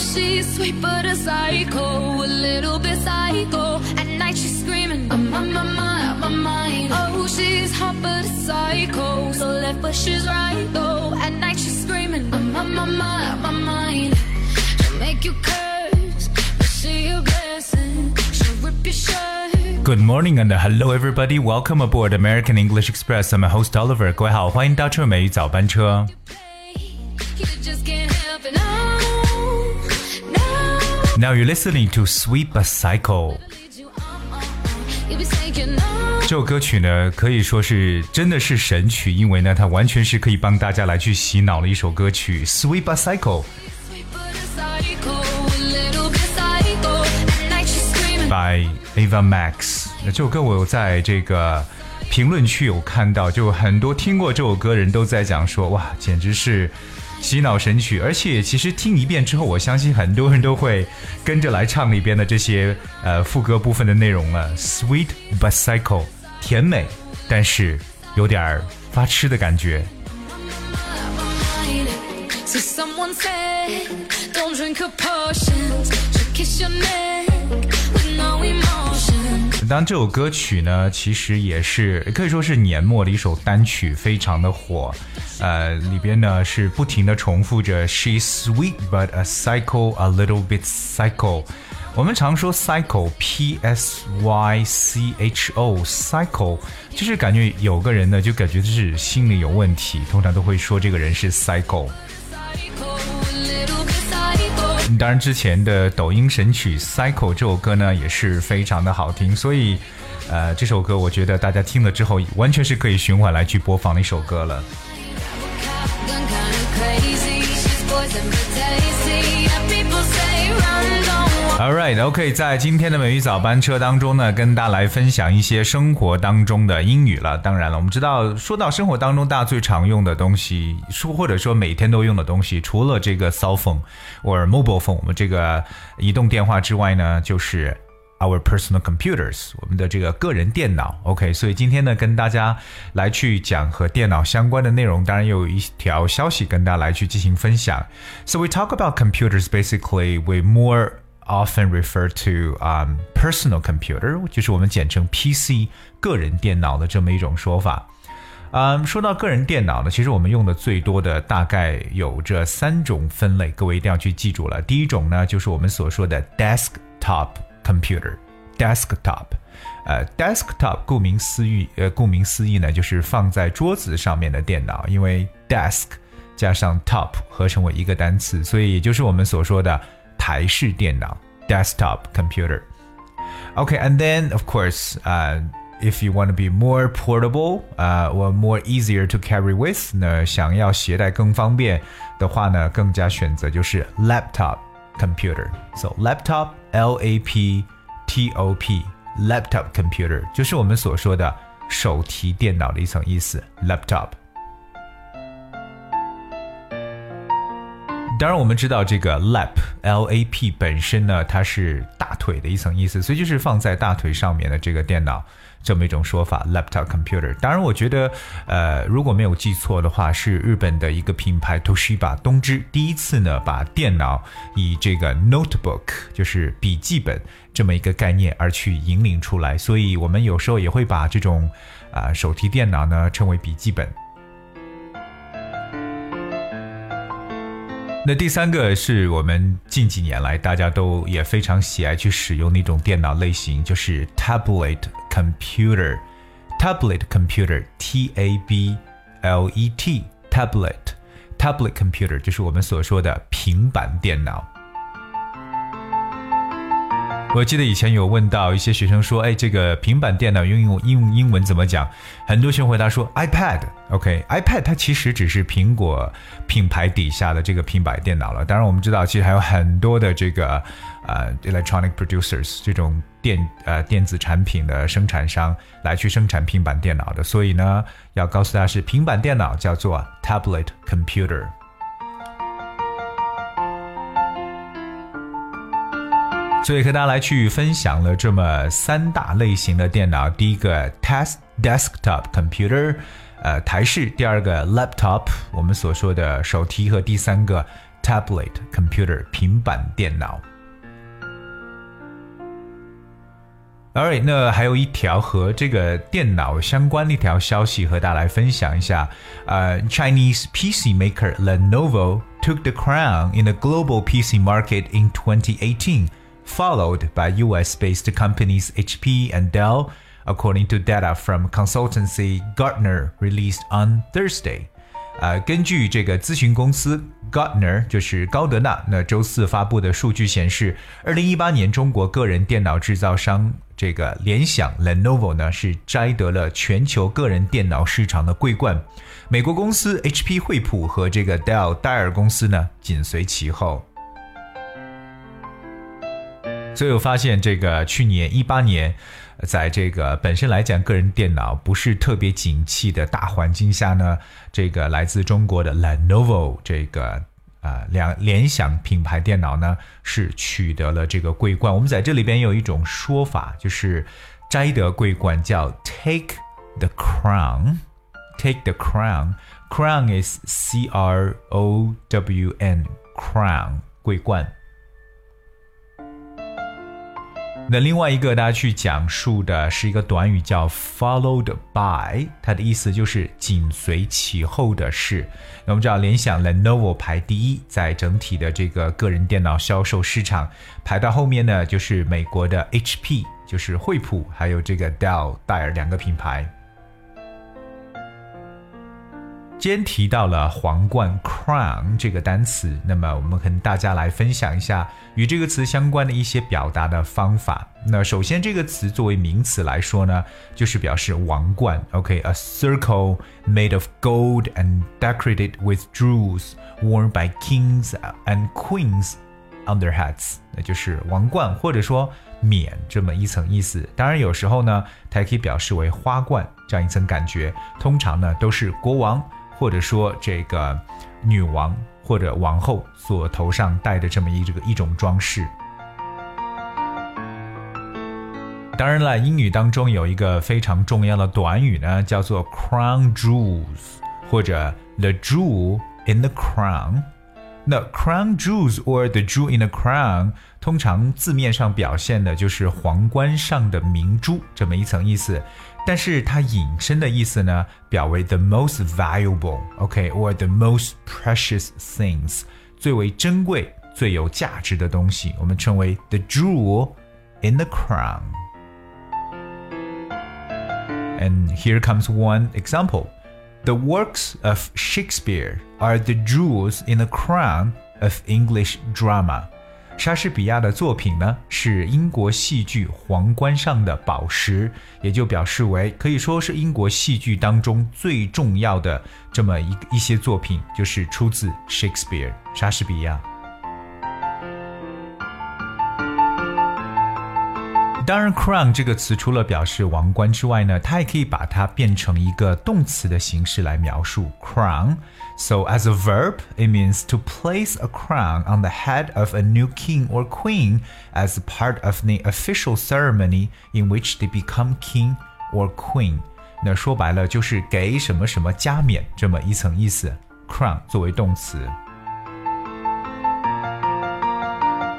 she's sweet but a psycho, a little bit psycho. At night she's screaming, I'm on my mind, my mind. Oh, she's hot but a psycho, so left but she's right though. At night she's screaming, I'm on my mind, my mind. She'll make you curse, but she a blessing. She'll rip your shirt. Good morning and hello everybody. Welcome aboard American English Express. I'm host Oliver. 各位好，欢迎搭乘美语早班车。 You just now you're listening to sweep a cycle 这首歌曲呢可以说是真的是神曲因为呢它完全是可以帮大家来去洗脑的一首歌曲。Sweep a cycle by ava max 这首歌我有在这个评论区有看到就很多听过这首歌的人都在讲说哇简直是洗脑神曲。而且其实听一遍之后，我相信很多人都会跟着来唱里边的这些呃副歌部分的内容了。Sweet but psycho，甜美，但是有点儿发痴的感觉。当然，这首歌曲呢，其实也是可以说是年末的一首单曲，非常的火。呃，里边呢是不停的重复着 "She's sweet but a psycho, a little bit psycho"。我们常说 psycho，p s y c h o，psycho，就是感觉有个人呢，就感觉就是心里有问题，通常都会说这个人是 cycle 当然，之前的抖音神曲《Cycle》这首歌呢，也是非常的好听，所以，呃，这首歌我觉得大家听了之后，完全是可以循环来去播放的一首歌了。All right, OK，、在今天的美语早班车当中呢，跟大家来分享一些生活当中的英语了。当然了，我们知道，说到生活当中大家最常用的东西，说或者说每天都用的东西，除了这个 cell phone 或者 mobile phone，我们这个移动电话之外呢，就是 our personal computers，我们的这个个人电脑。OK，所以今天呢，跟大家来去讲和电脑相关的内容，当然有一条消息跟大家来去进行分享。So we talk about computers basically we more often refer to um, personal computer，就是我们简称 PC 个人电脑的这么一种说法。嗯，说到个人电脑呢，其实我们用的最多的大概有这三种分类，各位一定要去记住了。第一种呢，就是我们所说的 desktop computer，desktop。呃，desktop 顾名思义，呃，顾名思义呢，就是放在桌子上面的电脑，因为 desk 加上 top 合成为一个单词，所以也就是我们所说的台式电脑 desktop computer。Okay, and then of course, uh, if you want to be more portable, uh, or more easier to carry with，那想要携带更方便的话呢，更加选择就是 laptop computer. So laptop, L A P T O P, laptop computer 就是我们所说的手提电脑的一层意思，laptop。 当然，我们知道这个 lap L A P 本身呢，它是大腿的一层意思，所以就是放在大腿上面的这个电脑这么一种说法，laptop computer。当然，我觉得呃，如果没有记错的话，是日本的一个品牌 Toshiba 东芝第一次呢把电脑以这个 notebook 就是笔记本这么一个概念而去引领出来，所以我们有时候也会把这种啊、手提电脑呢称为笔记本。那第三个是我们近几年来大家都也非常喜爱去使用的一种电脑类型，就是 tablet computer。tablet computer，T A B L E T，tablet tablet computer 就是我们所说的平板电脑。我记得以前有问到一些学生说，哎，这个平板电脑用用英文怎么讲？很多学生回答说 iPad。OK，iPad、它其实只是苹果品牌底下的这个平板电脑了。当然，我们知道其实还有很多的这个呃 electronic producers 这种电呃电子产品的生产商来去生产平板电脑的。所以呢，要告诉大家是平板电脑叫做 tablet computer。所以和大家来去分享了这么三大类型的电脑。第一个 test desktop computer，呃，台式；第二个 laptop，我们所说的手提；和第三个 tablet computer 平板电脑。Alright，那还有一条和这个电脑相关的一条消息和大家来分享一下。呃，Chinese PC maker Lenovo took the crown in the global PC market in 2018, followed by US-based companies HP and Dell, according to data from consultancy Gartner released on Thursday. 呃，根据这个咨询公司 Gartner，就是高德纳，那周四发布的数据显示，二零一八年中国个人电脑制造商这个联想 Lenovo 呢是摘得了全球个人电脑市场的桂冠，美国公司 HP 惠普和这个 Dell 戴尔公司呢紧随其后。 所以我发现，这个去年一八年，在这个本身来讲，个人电脑不是特别景气的大环境下呢，这个来自中国的 Lenovo 这个啊两联想品牌电脑呢，是取得了这个桂冠。我们在这里边有一种说法，就是摘得桂冠叫 Take the crown，Take the crown，crown is C R O W N，crown 桂冠。那另外一个大家去讲述的是一个短语叫 followed by，它的意思就是紧随其后的事。那我们知道联想 Lenovo 排第一，在整体的这个个人电脑销售市场，排到后面呢就是美国的 HP，就是惠普，还有这个 Dell 戴尔两个品牌。今天提到了皇冠 crown 这个单词，那么我们跟大家来分享一下与这个词相关的一些表达的方法。那首先这个词作为名词来说呢，就是表示王冠。OK，a circle made of gold and decorated with jewels worn by kings and queens on their heads，那就是王冠或者说冕这么一层意思。当然有时候呢，它也可以表示为花冠这样一层感觉。通常呢都是国王。或者说这个女王或者王后所头上戴的这么一这个一种装饰。当然了，英语当中有一个非常重要的短语呢，叫做 crown jewels 或者 the jewel in the crown。那 crown jewels or the jewel in the crown 通常字面上表现的就是皇冠上的明珠这么一层意思。但是它引申的意思呢，表为 the most valuable，OK，or the most precious things，最为珍贵、最有价值的东西，我们称为 the jewel in the crown。And here comes one example. The works of Shakespeare are the jewels in the crown of English drama. 莎士比亚的作品呢，是英国戏剧皇冠上的宝石，也就表示为可以说是英国戏剧当中最重要的这么一一些作品，就是出自 Shakespeare 莎士比亚。当然，crown 这个词除了表示王冠之外呢，它也可以把它变成一个动词的形式来描述 crown。So as a verb, it means to place a crown on the head of a new king or queen as part of the official ceremony in which they become king or queen。那说白了就是给什么什么加冕这么一层意思。crown 作为动词。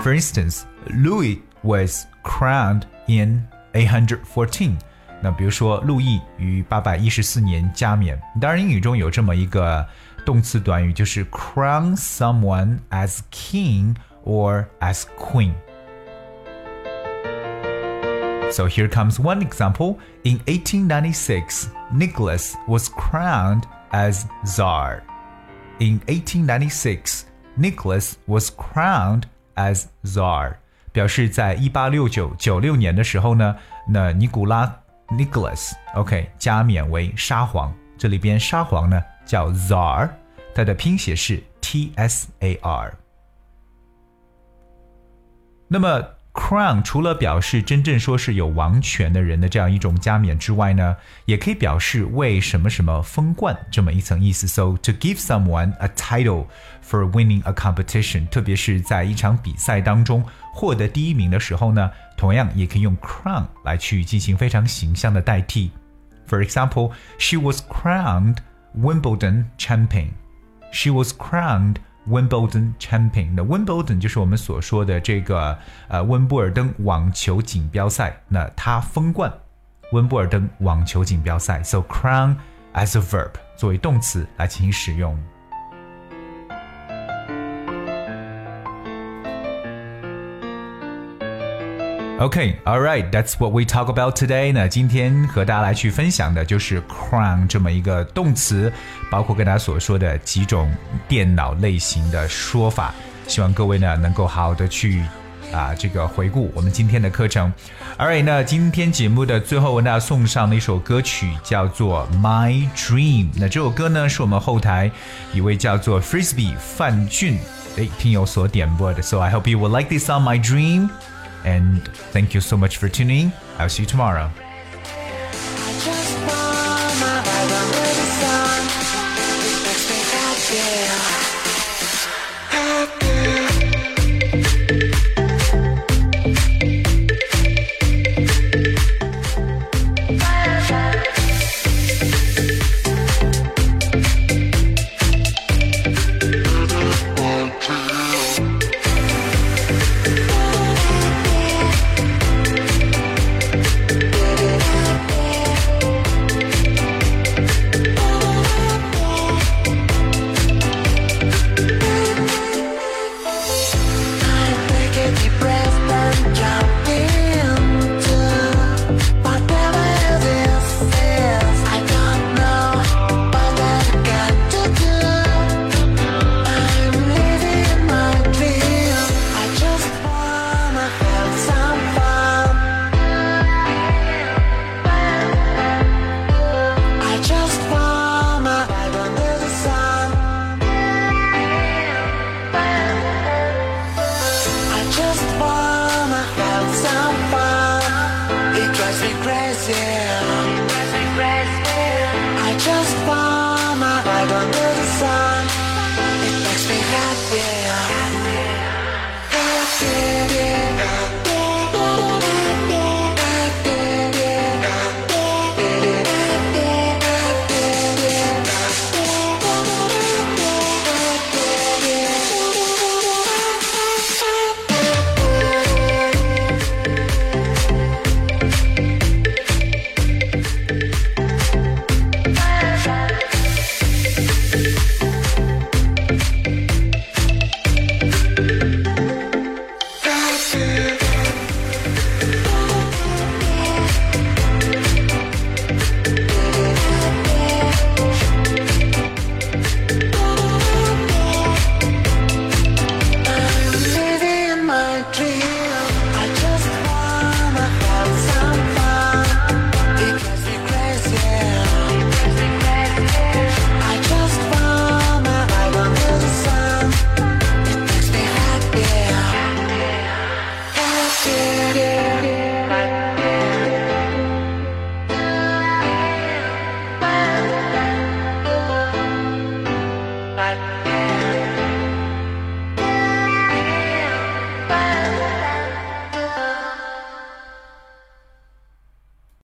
For instance, Louis was crowned in 814。那比如说，路易于八百一十四年加冕。当然，英语中有这么一个动词短语，就是 crown someone as king or as queen。So here comes one example. In 1896, Nicholas was crowned as Tsar. In 1896, Nicholas was crowned as Tsar. 表示在一八六九九六年的时候呢，那尼古拉 Nicholas，OK，加冕为沙皇。这里边沙皇呢叫 Tsar，它的拼写是 T S A R。那么。Crown 除了表示真正说是有王权的人的这样一种加冕之外呢，也可以表示为什么什么封冠这么一层意思。So to give someone a title for winning a competition，特别是在一场比赛当中获得第一名的时候呢，同样也可以用 crown 来去进行非常形象的代替。For example, she was crowned Wimbledon champion. She was crowned Wimbledon champion。那 Wimbledon 就是我们所说的这个呃温布尔登网球锦标赛，那他封冠温布尔登网球锦标赛。So crown as a verb 作为动词来进行使用。Okay, all right, that's what we talk about today. 那今天和大家来去分享的就是 crown 这么一个动词，包括跟大家所说的几种电脑类型的说法。希望各位呢能够好好的去啊这个回顾我们今天的课程。All right，那今天节目的最后为大家送上的一首歌曲叫做 My Dream。那这首歌呢是我们后台一位叫做 Frisbee 范俊诶听友所点播的。So I hope you will like this song, My Dream. And thank you so much for tuning. I'll see you tomorrow.